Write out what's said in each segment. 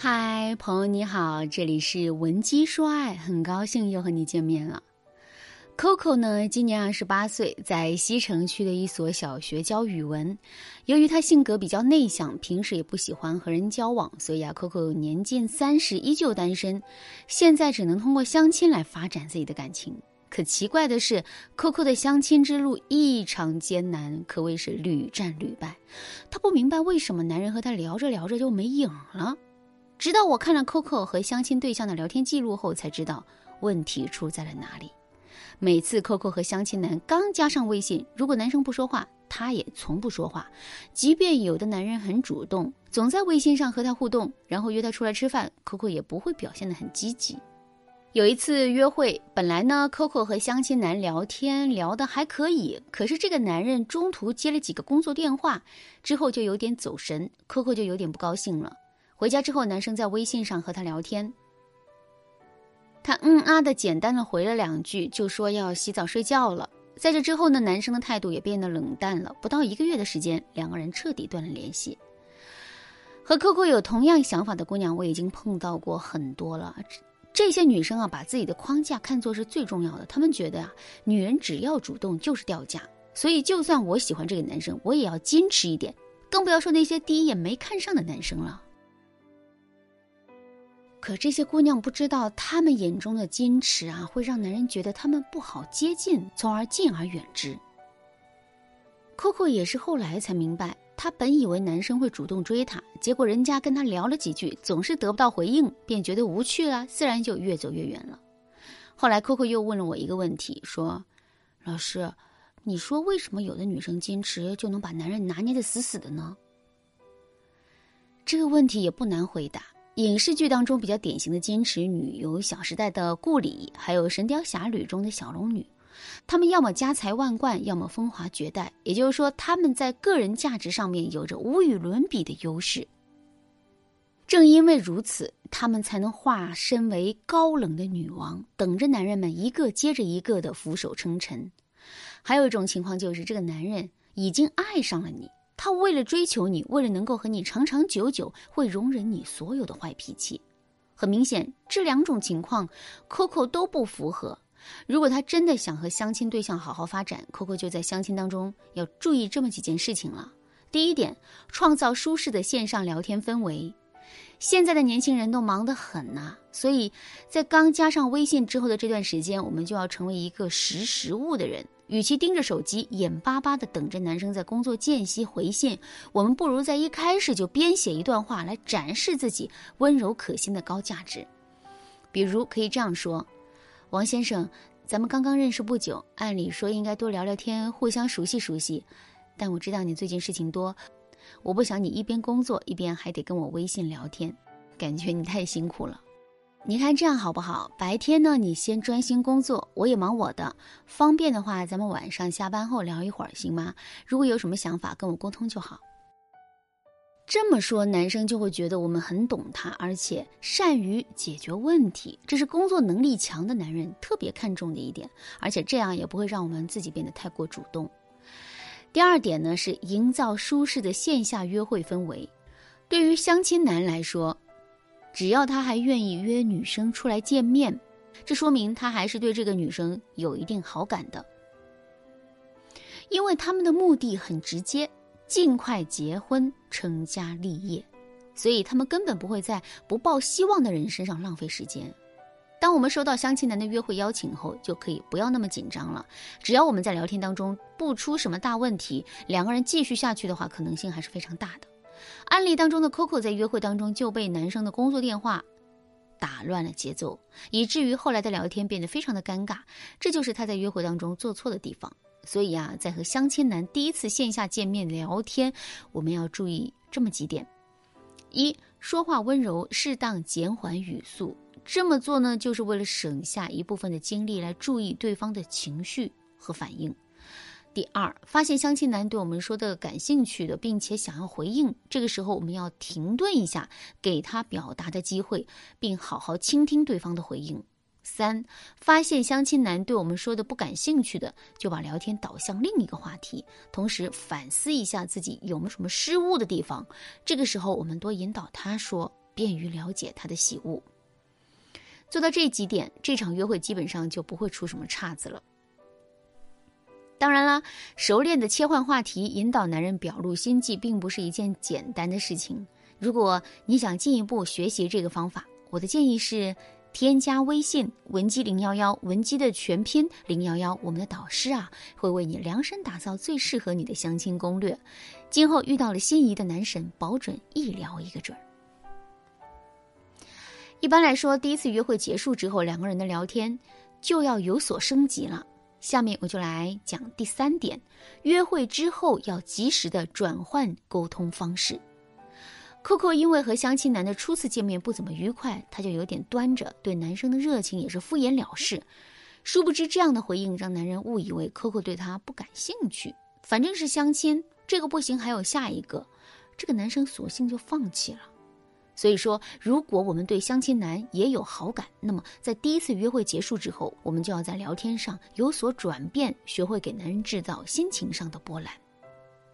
嗨，朋友你好，这里是文姬说爱，很高兴又和你见面了。Coco 呢，今年二十八岁，在西城区的一所小学教语文。由于他性格比较内向，平时也不喜欢和人交往，所以啊，Coco 年近三十依旧单身，现在只能通过相亲来发展自己的感情。可奇怪的是，Coco 的相亲之路异常艰难，可谓是屡战屡败。他不明白为什么男人和他聊着聊着就没影了，直到我看了 Coco 和相亲对象的聊天记录后，才知道问题出在了哪里。每次 Coco 和相亲男刚加上微信，如果男生不说话，他也从不说话。即便有的男人很主动，总在微信上和他互动，然后约他出来吃饭，Coco 也不会表现得很积极。有一次约会，本来呢，Coco 和相亲男聊天聊得还可以，可是这个男人中途接了几个工作电话，之后就有点走神，Coco 就有点不高兴了。回家之后，男生在微信上和他聊天。他嗯啊的简单的回了两句，就说要洗澡睡觉了。在这之后呢，男生的态度也变得冷淡了。不到一个月的时间，两个人彻底断了联系。和 Coco 有同样想法的姑娘，我已经碰到过很多了。这些女生啊，把自己的框架看作是最重要的。她们觉得啊，女人只要主动就是掉价。所以，就算我喜欢这个男生，我也要矜持一点，更不要说那些第一眼没看上的男生了。可这些姑娘不知道，她们眼中的矜持啊，会让男人觉得她们不好接近，从而敬而远之。Coco 也是后来才明白，她本以为男生会主动追她，结果人家跟她聊了几句，总是得不到回应，便觉得无趣了，自然就越走越远了。后来 Coco 又问了我一个问题，说：“老师，你说为什么有的女生矜持就能把男人拿捏的死死的呢？”这个问题也不难回答。影视剧当中比较典型的坚持女有《小时代》的顾里，还有《神雕侠侣》中的小龙女，她们要么家财万贯，要么风华绝代。也就是说，她们在个人价值上面有着无与伦比的优势。正因为如此，她们才能化身为高冷的女王，等着男人们一个接着一个的俯首称臣。还有一种情况就是，这个男人已经爱上了你。他为了追求你，为了能够和你长长久久，会容忍你所有的坏脾气。很明显，这两种情况，Coco 都不符合。如果他真的想和相亲对象好好发展，Coco 就在相亲当中要注意这么几件事情了。第一点，创造舒适的线上聊天氛围。现在的年轻人都忙得很呐，所以在刚加上微信之后的这段时间，我们就要成为一个识时务的人。与其盯着手机，眼巴巴地等着男生在工作间隙回信，我们不如在一开始就编写一段话来展示自己温柔可亲的高价值。比如可以这样说：“王先生，咱们刚刚认识不久，按理说应该多聊聊天，互相熟悉熟悉。但我知道你最近事情多，我不想你一边工作一边还得跟我微信聊天，感觉你太辛苦了。”你看这样好不好？白天呢，你先专心工作，我也忙我的。方便的话，咱们晚上下班后聊一会儿，行吗？如果有什么想法，跟我沟通就好。这么说，男生就会觉得我们很懂他，而且善于解决问题，这是工作能力强的男人特别看重的一点。而且这样也不会让我们自己变得太过主动。第二点呢，是营造舒适的线下约会氛围。对于相亲男来说。只要他还愿意约女生出来见面，这说明他还是对这个女生有一定好感的。因为他们的目的很直接，尽快结婚成家立业，所以他们根本不会在不抱希望的人身上浪费时间。当我们收到相亲男的约会邀请后，就可以不要那么紧张了。只要我们在聊天当中不出什么大问题，两个人继续下去的话，可能性还是非常大的。案例当中的 Coco 在约会当中就被男生的工作电话打乱了节奏，以至于后来的聊天变得非常的尴尬。这就是他在约会当中做错的地方。所以啊，在和相亲男第一次线下见面聊天，我们要注意这么几点：一、说话温柔，适当减缓语速。这么做呢，就是为了省下一部分的精力来注意对方的情绪和反应。第二，发现相亲男对我们说的感兴趣的，并且想要回应，这个时候我们要停顿一下，给他表达的机会，并好好倾听对方的回应。三，发现相亲男对我们说的不感兴趣的，就把聊天导向另一个话题，同时反思一下自己有没有什么失误的地方。这个时候，我们多引导他说，便于了解他的喜恶。做到这几点，这场约会基本上就不会出什么岔子了。当然啦，熟练的切换话题，引导男人表露心迹，并不是一件简单的事情。如果你想进一步学习这个方法，我的建议是添加微信文姬零幺幺，文姬的全拼零幺幺，我们的导师啊会为你量身打造最适合你的相亲攻略。今后遇到了心仪的男神，保准一聊一个准儿。一般来说，第一次约会结束之后，两个人的聊天就要有所升级了。下面我就来讲第三点：约会之后要及时的转换沟通方式。Coco 因为和相亲男的初次见面不怎么愉快，他就有点端着，对男生的热情也是敷衍了事。殊不知这样的回应让男人误以为 Coco 对他不感兴趣。反正是相亲，这个不行还有下一个，这个男生索性就放弃了。所以说，如果我们对相亲男也有好感，那么在第一次约会结束之后，我们就要在聊天上有所转变，学会给男人制造心情上的波澜。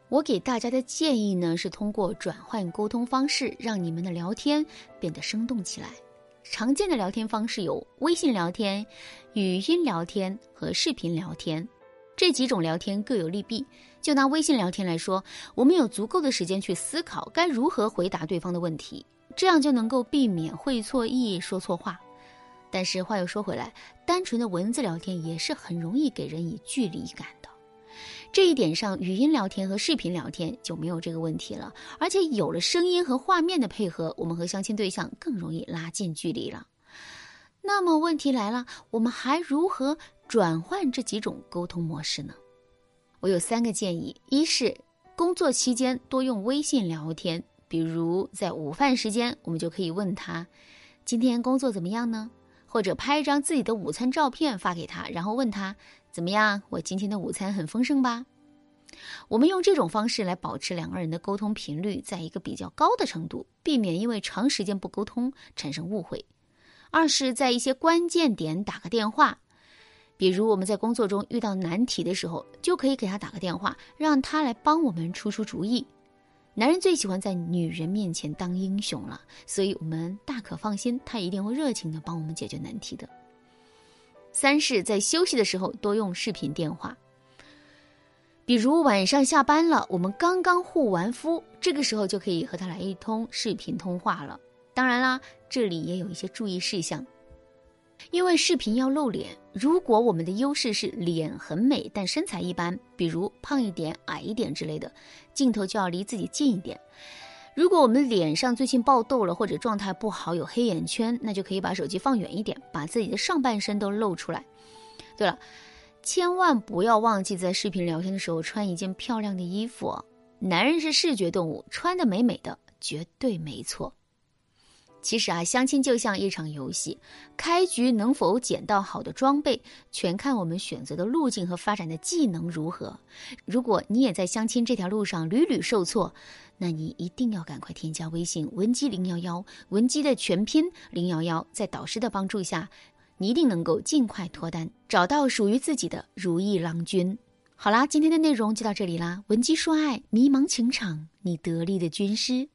我给大家的建议呢，是通过转换沟通方式，让你们的聊天变得生动起来。常见的聊天方式有微信聊天、语音聊天和视频聊天，这几种聊天各有利弊。就拿微信聊天来说，我们有足够的时间去思考该如何回答对方的问题。这样就能够避免会错意、说错话。但是话又说回来，单纯的文字聊天也是很容易给人以距离感的。这一点上，语音聊天和视频聊天就没有这个问题了。而且有了声音和画面的配合，我们和相亲对象更容易拉近距离了。那么问题来了，我们还如何转换这几种沟通模式呢？我有三个建议：一是工作期间多用微信聊天。比如在午饭时间，我们就可以问他：“今天工作怎么样呢？”或者拍一张自己的午餐照片发给他，然后问他：“怎么样？我今天的午餐很丰盛吧？”我们用这种方式来保持两个人的沟通频率在一个比较高的程度，避免因为长时间不沟通产生误会。二是，在一些关键点打个电话，比如我们在工作中遇到难题的时候，就可以给他打个电话，让他来帮我们出出主意。男人最喜欢在女人面前当英雄了，所以我们大可放心，他一定会热情的帮我们解决难题的。三是，在休息的时候多用视频电话，比如晚上下班了，我们刚刚护完肤，这个时候就可以和他来一通视频通话了。当然啦，这里也有一些注意事项。因为视频要露脸，如果我们的优势是脸很美，但身材一般，比如胖一点、矮一点之类的，镜头就要离自己近一点。如果我们脸上最近爆痘了，或者状态不好，有黑眼圈，那就可以把手机放远一点，把自己的上半身都露出来。对了，千万不要忘记在视频聊天的时候穿一件漂亮的衣服。男人是视觉动物，穿的美美的绝对没错。其实啊，相亲就像一场游戏，开局能否捡到好的装备，全看我们选择的路径和发展的技能如何。如果你也在相亲这条路上屡屡受挫，那你一定要赶快添加微信文姬零幺幺，文姬的全拼零幺幺，在导师的帮助下，你一定能够尽快脱单，找到属于自己的如意郎君。好啦，今天的内容就到这里啦，文姬说爱，迷茫情场，你得力的军师。